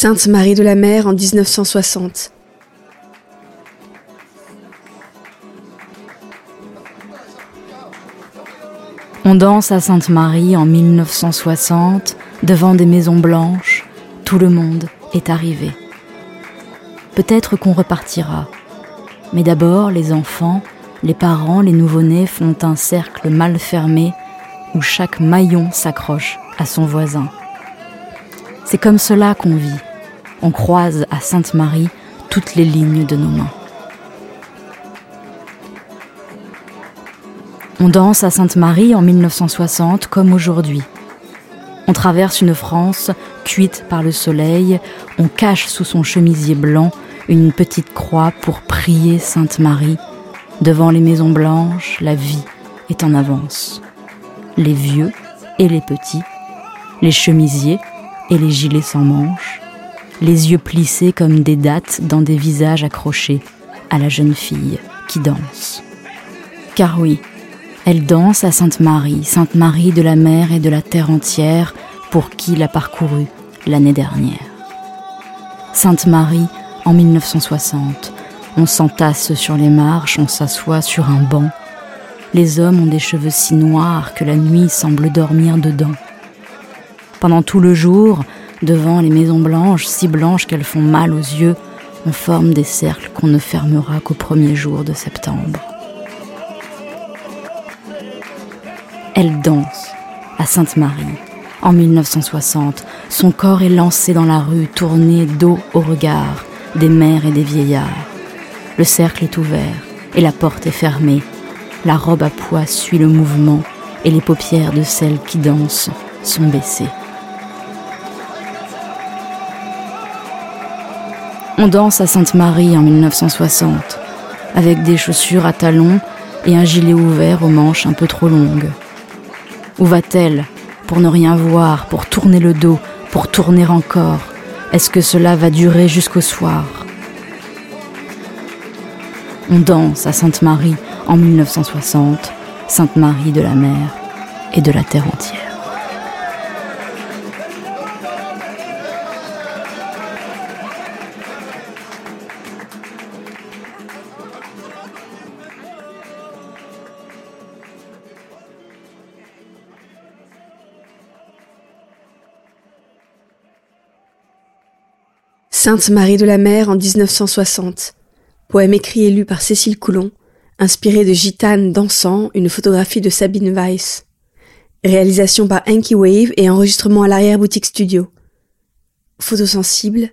Sainte Marie de la Mer en 1960. On danse à Sainte-Marie en 1960, devant des maisons blanches, tout le monde est arrivé. Peut-être qu'on repartira, mais d'abord les enfants, les parents, les nouveau-nés font un cercle mal fermé où chaque maillon s'accroche à son voisin. C'est comme cela qu'on vit. On croise à Sainte-Marie toutes les lignes de nos mains. On danse à Sainte-Marie en 1960 comme aujourd'hui. On traverse une France cuite par le soleil, on cache sous son chemisier blanc une petite croix pour prier Sainte Marie. Devant les maisons blanches, la vie est en avance. Les vieux et les petits, les chemisiers et les gilets sans manches, les yeux plissés comme des dattes dans des visages accrochés à la jeune fille qui danse. Car oui, elle danse à Sainte Marie, Sainte Marie de la mer et de la terre entière, pour qui l'a parcouru l'année dernière. Sainte Marie en 1960. On s'entasse sur les marches, on s'assoit sur un banc. Les hommes ont des cheveux si noirs que la nuit semble dormir dedans. Pendant tout le jour, devant les maisons blanches, si blanches qu'elles font mal aux yeux, on forme des cercles qu'on ne fermera qu'au premier jour de septembre. Elle danse à Sainte-Marie en 1960. Son corps est lancé dans la rue, tourné dos au regard des mères et des vieillards. Le cercle est ouvert et la porte est fermée. La robe à pois suit le mouvement et les paupières de celles qui dansent sont baissées. On danse à Sainte-Marie en 1960, avec des chaussures à talons et un gilet ouvert aux manches un peu trop longues. Où va-t-elle Pour ne rien voir, pour tourner le dos, pour tourner encore? Est-ce que cela va durer jusqu'au soir? On danse à Sainte-Marie en 1960, Sainte-Marie de la mer et de la terre entière. Sainte Marie de la Mer en 1960. Poème écrit et lu par Cécile Coulon, inspiré de Gitane dansant, une photographie de Sabine Weiss. Réalisation par Enki Wave et enregistrement à l'arrière-boutique studio. Photosensible,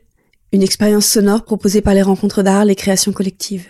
une expérience sonore proposée par les rencontres d'art, les créations collectives.